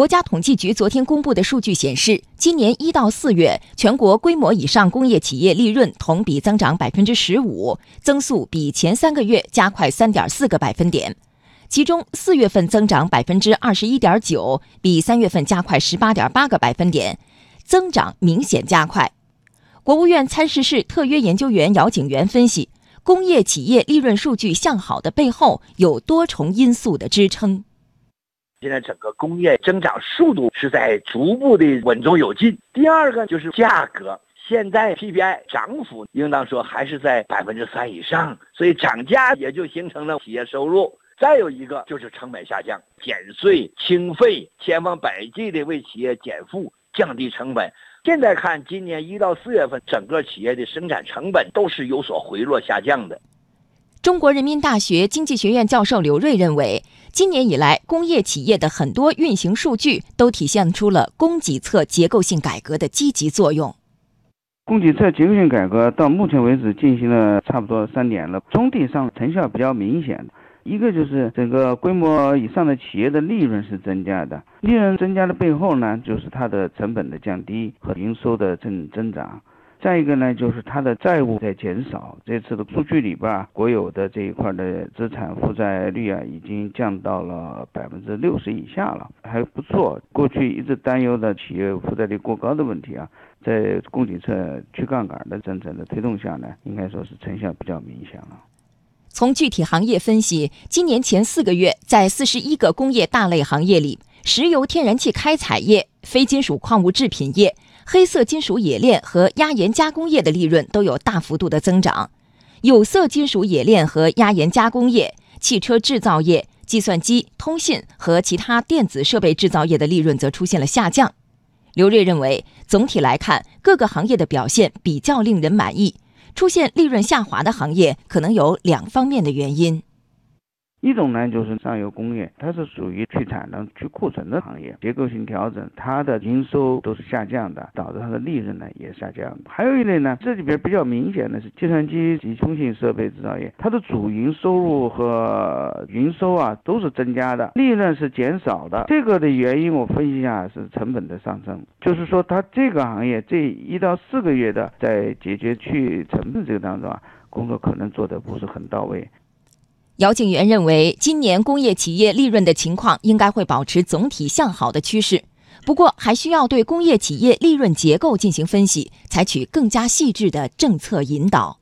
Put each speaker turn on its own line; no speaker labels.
国家统计局昨天公布的数据显示，今年一到四月，全国规模以上工业企业利润同比增长百分之十五，增速比前三个月加快三点四个百分点。其中，四月份增长百分之二十一点九，比三月份加快十八点八个百分点，增长明显加快。国务院参事室特约研究员姚景元分析，工业企业利润数据向好的背后有多重因素的支撑。
现在整个工业增长速度是在逐步的稳中有进。第二个就是价格，现在 PPI 涨幅应当说还是在百分之三以上，所以涨价也就形成了企业收入。再有一个就是成本下降，减税清费，千方百计的为企业减负，降低成本。现在看今年一到四月份，整个企业的生产成本都是有所回落下降的。
中国人民大学经济学院教授刘锐认为，今年以来，工业企业的很多运行数据都体现出了供给侧结构性改革的积极作用。
供给侧结构性改革到目前为止进行了差不多三年了，总体上成效比较明显，一个就是整个规模以上的企业的利润是增加的，利润增加的背后呢，就是它的成本的降低和营收的正增长。再一个呢，就是它的债务在减少。这次的数据里边，国有的这一块的资产负债率啊，已经降到了百分之六十以下了，还不错。过去一直担忧的企业负债率过高的问题啊，在供给侧去杠杆的政策的推动下呢，应该说是成效比较明显了。
从具体行业分析，今年前四个月，在四十一个工业大类行业里，石油天然气开采业、非金属矿物制品业。黑色金属冶炼和压延加工业的利润都有大幅度的增长，有色金属冶炼和压延加工业、汽车制造业、计算机、通信和其他电子设备制造业的利润则出现了下降。刘锐认为，总体来看，各个行业的表现比较令人满意。出现利润下滑的行业，可能有两方面的原因。
一种呢，就是上游工业，它是属于去产能、去库存的行业，结构性调整，它的营收都是下降的，导致它的利润呢也下降。还有一类呢，这里边比较明显的是计算机及通信设备制造业，它的主营收入和营收啊都是增加的，利润是减少的。这个的原因我分析一下是成本的上升，就是说它这个行业这一到四个月的在解决去成本这个当中啊，工作可能做的不是很到位。
姚景元认为，今年工业企业利润的情况应该会保持总体向好的趋势，不过还需要对工业企业利润结构进行分析，采取更加细致的政策引导。